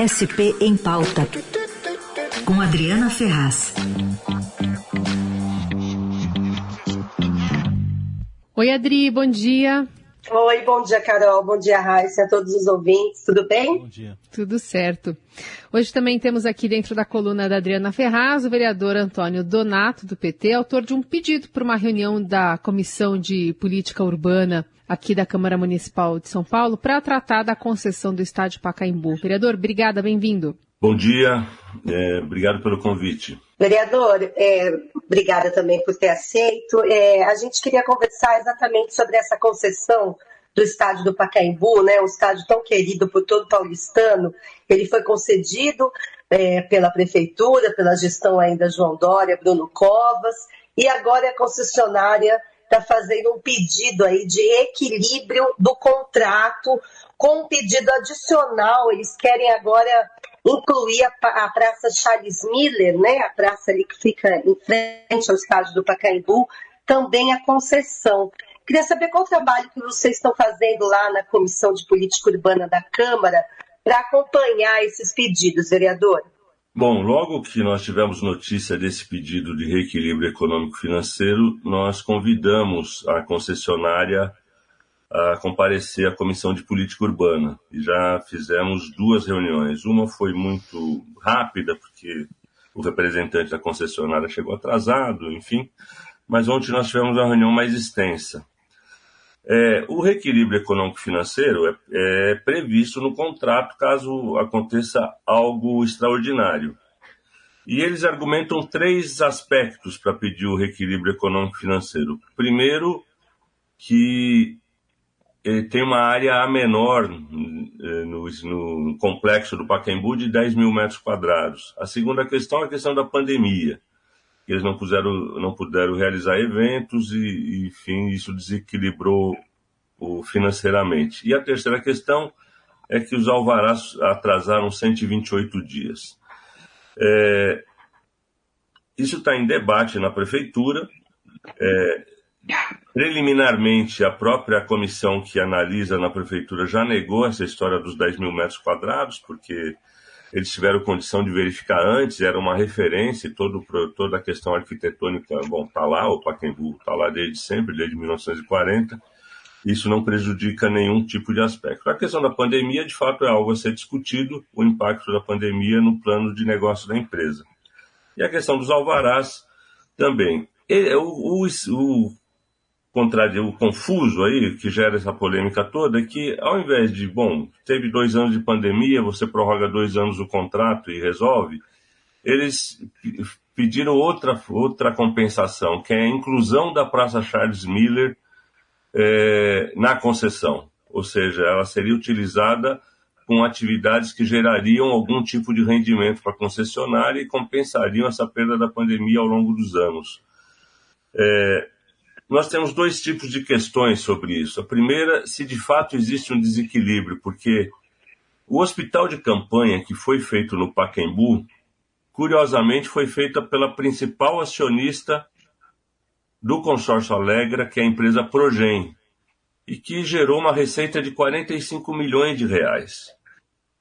SP em Pauta, com Adriana Ferraz. Oi, Adri, bom dia. Oi, bom dia, Carol. Bom dia, Raíssa, a todos os ouvintes. Tudo bem? Bom dia. Tudo certo. Hoje também temos aqui dentro da coluna da Adriana Ferraz o vereador Antônio Donato, do PT, autor de um pedido para uma reunião da Comissão de Política Urbana aqui da Câmara Municipal de São Paulo para tratar da concessão do estádio Pacaembu. Vereador, obrigada, bem-vindo. Bom dia, é, obrigado pelo convite. Vereador, é, obrigada também por ter aceito. É, a gente queria conversar exatamente sobre essa concessão do estádio do Pacaembu, né, um estádio tão querido por todo paulistano. Ele foi concedido é, pela prefeitura, pela gestão ainda João Dória, Bruno Covas, e agora a concessionária está fazendo um pedido aí de equilíbrio do contrato com um pedido adicional. Eles querem agora incluir a, Praça Charles Miller, né, a praça ali que fica em frente ao estádio do Pacaembu, também a concessão. Queria saber qual o trabalho que vocês estão fazendo lá na Comissão de Política Urbana da Câmara para acompanhar esses pedidos, vereador. Bom, logo que nós tivemos notícia desse pedido de reequilíbrio econômico-financeiro, nós convidamos a concessionária a comparecer à Comissão de Política Urbana. E já fizemos duas reuniões. Uma foi muito rápida, porque o representante da concessionária chegou atrasado, enfim. Mas ontem nós tivemos uma reunião mais extensa. É, o reequilíbrio econômico-financeiro é, é previsto no contrato caso aconteça algo extraordinário. E eles argumentam três aspectos para pedir o reequilíbrio econômico-financeiro. Primeiro, que tem uma área a menor eh, no, no, complexo do Pacaembu de 10 mil metros quadrados. A segunda questão é a questão da pandemia. Eles não puderam, não puderam realizar eventos e, enfim, isso desequilibrou o, financeiramente. E a terceira questão é que os alvarás atrasaram 128 dias. É, isso está em debate na prefeitura. É, Preliminarmente, a própria comissão que analisa na prefeitura já negou essa história dos 10 mil metros quadrados, porque eles tiveram condição de verificar antes, era uma referência, todo, toda a questão arquitetônica, bom, está lá, o Pacaembu está lá desde sempre, desde 1940, isso não prejudica nenhum tipo de aspecto. A questão da pandemia, de fato, é algo a ser discutido, o impacto da pandemia no plano de negócio da empresa. E a questão dos alvarás também. O, o, o o confuso aí, que gera essa polêmica toda, é que ao invés de, bom, teve dois anos de pandemia, você prorroga dois anos o contrato e resolve, eles pediram outra, outra compensação, que é a inclusão da Praça Charles Miller é, na concessão. Ou seja, ela seria utilizada com atividades que gerariam algum tipo de rendimento para a concessionária e compensariam essa perda da pandemia ao longo dos anos. É, nós temos dois tipos de questões sobre isso. A primeira, se de fato existe um desequilíbrio, porque o hospital de campanha que foi feito no Pacaembu, curiosamente foi feita pela principal acionista do consórcio Alegra, que é a empresa Progen, e que gerou uma receita de 45 milhões de reais.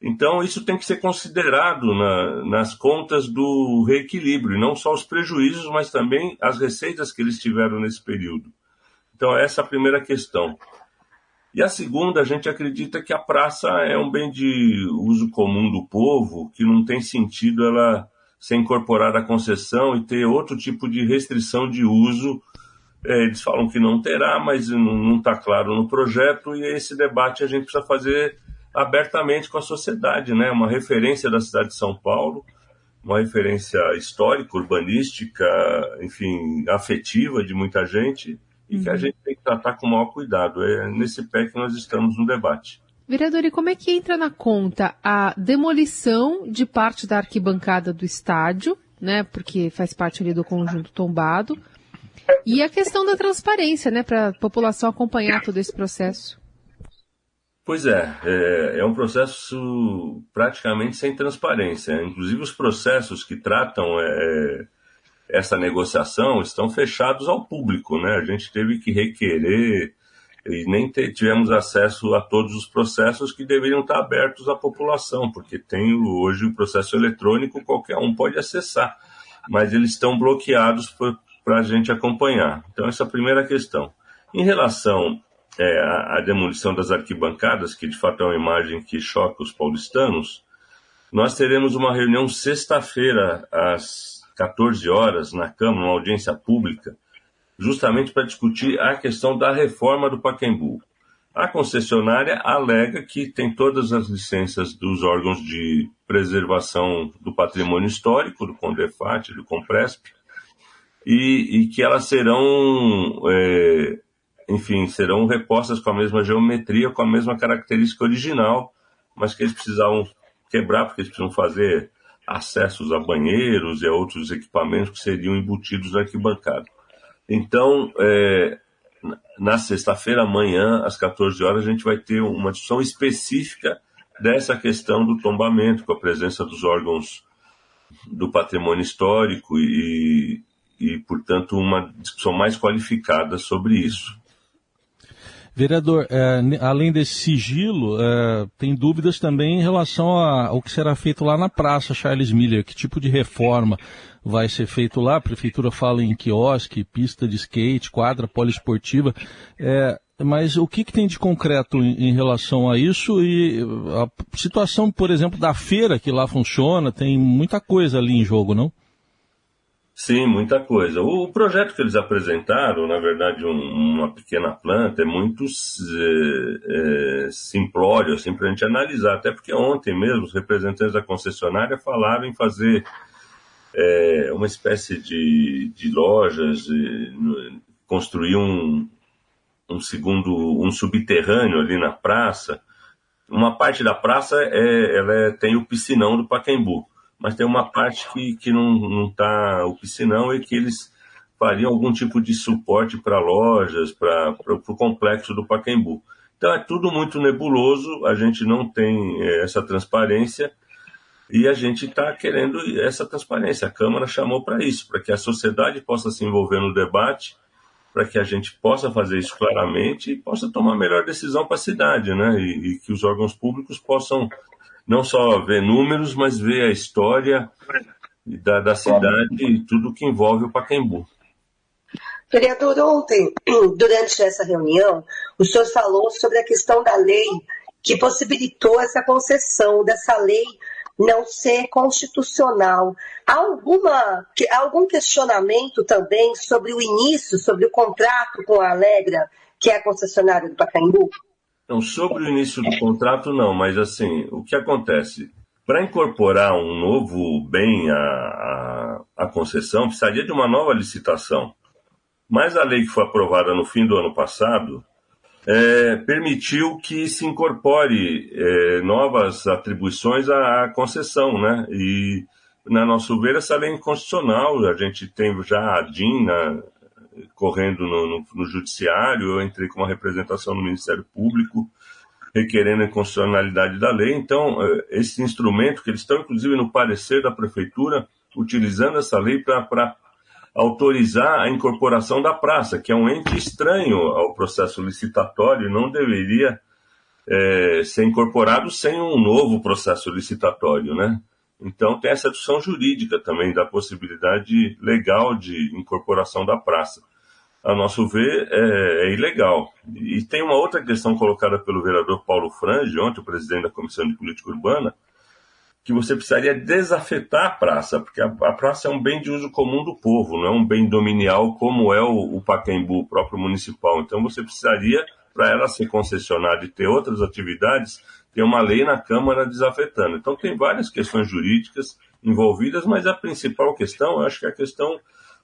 Então, isso tem que ser considerado na, nas contas do reequilíbrio, não só os prejuízos, mas também as receitas que eles tiveram nesse período. Então, essa é a primeira questão. E a segunda, a gente acredita que a praça é um bem de uso comum do povo, que não tem sentido ela ser incorporada à concessão e ter outro tipo de restrição de uso. É, eles falam que não terá, mas não está claro no projeto, e esse debate a gente precisa fazer abertamente com a sociedade, né? Uma referência da cidade de São Paulo, uma referência histórica, urbanística, enfim, afetiva de muita gente e uhum. que a uhum. gente tem que tratar com o maior cuidado. É nesse pé que nós estamos no debate. Vereador, e como é que entra na conta a demolição de parte da arquibancada do estádio, né? Porque faz parte ali do conjunto tombado. E a questão da transparência, né? Para a população acompanhar todo esse processo. Pois é, é, é, um processo praticamente sem transparência. Inclusive os processos que tratam é, essa negociação estão fechados ao público, né? A gente teve que requerer e nem tivemos acesso a todos os processos que deveriam estar abertos à população, porque tem hoje o processo eletrônico, qualquer um pode acessar, mas eles estão bloqueados para a gente acompanhar. Então, essa é a primeira questão. Em relação é, à, à demolição das arquibancadas, que de fato é uma imagem que choca os paulistanos, nós teremos uma reunião sexta-feira, às 14 horas, na Câmara, uma audiência pública, justamente para discutir a questão da reforma do Pacaembu. A concessionária alega que tem todas as licenças dos órgãos de preservação do patrimônio histórico, do Condefat, do Compresp, e, e que elas serão, é, enfim, serão repostas com a mesma geometria, com a mesma característica original, mas que eles precisavam quebrar, porque eles precisam fazer acessos a banheiros e a outros equipamentos que seriam embutidos na arquibancada. Então, é, na sexta-feira, amanhã, às 14 horas, a gente vai ter uma discussão específica dessa questão do tombamento, com a presença dos órgãos do patrimônio histórico e, e portanto, uma discussão mais qualificada sobre isso. Vereador, é, além desse sigilo, é, tem dúvidas também em relação ao que será feito lá na Praça Charles Miller. Que tipo de reforma vai ser feito lá? A Prefeitura fala em quiosque, pista de skate, quadra poliesportiva. É, mas o que, que, tem de concreto em, em, relação a isso e a situação, por exemplo, da feira que lá funciona? Tem muita coisa ali em jogo, não? Sim, muita coisa. O projeto que eles apresentaram, na verdade, um, uma pequena planta, é muito é, é, simplório assim, para a gente analisar. Até porque ontem mesmo os representantes da concessionária falaram em fazer é, uma espécie de, de lojas, de, construir um, um segundo, um subterrâneo ali na praça. Uma parte da praça é, ela é, tem o piscinão do Pacaembu mas tem uma parte que, que não está o piscinão e que eles fariam algum tipo de suporte para lojas, para o complexo do Pacaembu. Então é tudo muito nebuloso, a gente não tem é, essa transparência e a gente está querendo essa transparência. A Câmara chamou para isso, para que a sociedade possa se envolver no debate, para que a gente possa fazer isso claramente e possa tomar melhor decisão para a cidade, né? E, e que os órgãos públicos possam não só ver números, mas ver a história da, da cidade e tudo que envolve o Pacaembu. Vereador, ontem, durante essa reunião, o senhor falou sobre a questão da lei que possibilitou essa concessão dessa lei não ser constitucional. Há alguma, algum questionamento também sobre o início, sobre o contrato com a Alegra, que é a concessionária do Pacaembu? Então, sobre o início do contrato, não, mas assim, o que acontece? Para incorporar um novo bem à, à, à, concessão, precisaria de uma nova licitação. Mas a lei que foi aprovada no fim do ano passado é, permitiu que se incorpore é, novas atribuições à, à, concessão, né? E, na nosso ver, essa lei é inconstitucional. A gente tem já a DIN na, correndo no, no, no, judiciário, eu entrei com uma representação no Ministério Público, requerendo a constitucionalidade da lei. Então, eh, esse instrumento, que eles estão inclusive no parecer da Prefeitura, utilizando essa lei para autorizar a incorporação da praça, que é um ente estranho ao processo licitatório, não deveria é, ser incorporado sem um novo processo licitatório, né? Então tem essa discussão jurídica também da possibilidade legal de incorporação da praça. A nosso ver, é, é, ilegal. E tem uma outra questão colocada pelo vereador Paulo Frange, ontem, o presidente da Comissão de Política Urbana, que você precisaria desafetar a praça, porque a, a, praça é um bem de uso comum do povo, não é um bem dominial como é o, o Pacaembu, o próprio municipal. Então você precisaria, para ela ser concessionada e ter outras atividades, tem uma lei na Câmara desafetando. Então tem várias questões jurídicas envolvidas, mas a principal questão, eu acho que é a questão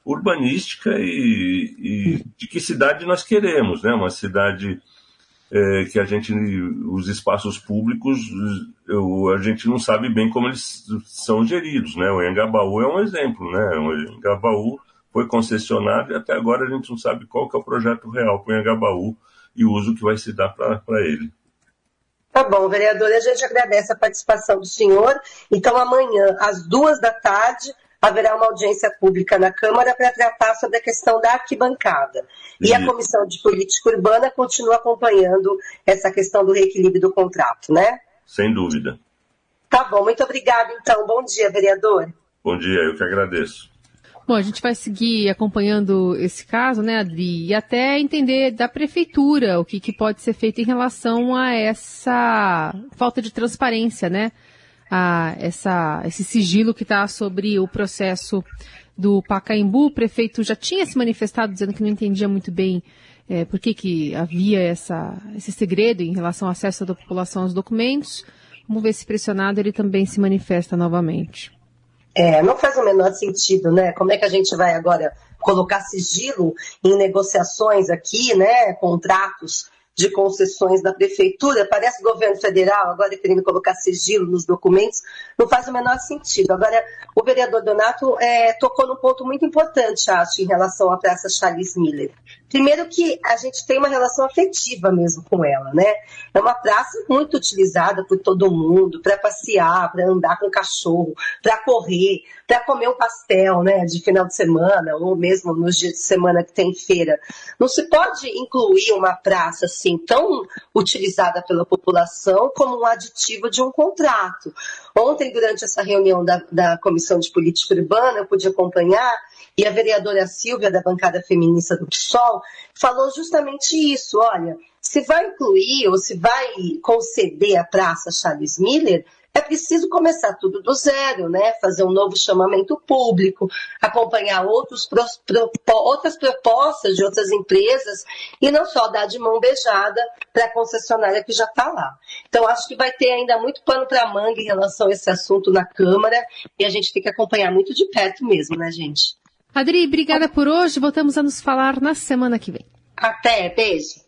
urbanística e, e de que cidade nós queremos, né? Uma cidade é, que a gente, os espaços públicos, eu, a gente não sabe bem como eles são geridos, né? O Engabaú é um exemplo, né? O Engabaú foi concessionado e até agora a gente não sabe qual que é o projeto real para o Engabaú e o uso que vai se dar para ele. Tá bom, vereador, a gente agradece a participação do senhor. Então, amanhã, às duas da tarde, haverá uma audiência pública na Câmara para tratar sobre a questão da arquibancada. E a Comissão de Política Urbana continua acompanhando essa questão do reequilíbrio do contrato, né? Sem dúvida. Tá bom, muito obrigada então. Bom dia, vereador. Bom dia, eu que agradeço. Bom, a gente vai seguir acompanhando esse caso, né, Adri, e até entender da prefeitura o que, que pode ser feito em relação a essa falta de transparência, né, a essa, esse sigilo que está sobre o processo do Pacaembu. O prefeito já tinha se manifestado dizendo que não entendia muito bem é, por que, que havia essa, esse segredo em relação ao acesso da população aos documentos. Vamos ver se pressionado ele também se manifesta novamente. É, não faz o menor sentido, né? Como é que a gente vai agora colocar sigilo em negociações aqui, né? Contratos de concessões da prefeitura, parece governo federal, agora querendo colocar sigilo nos documentos, não faz o menor sentido. Agora, o vereador Donato é, tocou num ponto muito importante, acho, em relação à Praça Charles Miller. Primeiro que a gente tem uma relação afetiva mesmo com ela, né? É uma praça muito utilizada por todo mundo, para passear, para andar com cachorro, para correr, para comer um pastel, né, de final de semana, ou mesmo nos dias de semana que tem feira. Não se pode incluir uma praça assim tão utilizada pela população como um aditivo de um contrato. Ontem, durante essa reunião da, da Comissão de Política Urbana, eu pude acompanhar e a vereadora Silvia, da bancada feminista do PSOL, falou justamente isso. Olha, se vai incluir ou se vai conceder a Praça Charles Miller, é preciso começar tudo do zero, né? Fazer um novo chamamento público, acompanhar outros, pro, outras propostas de outras empresas e não só dar de mão beijada para a concessionária que já está lá. Então, acho que vai ter ainda muito pano para manga em relação a esse assunto na Câmara e a gente tem que acompanhar muito de perto mesmo, né, gente? Adri, obrigada por hoje. Voltamos a nos falar na semana que vem. Até, beijo.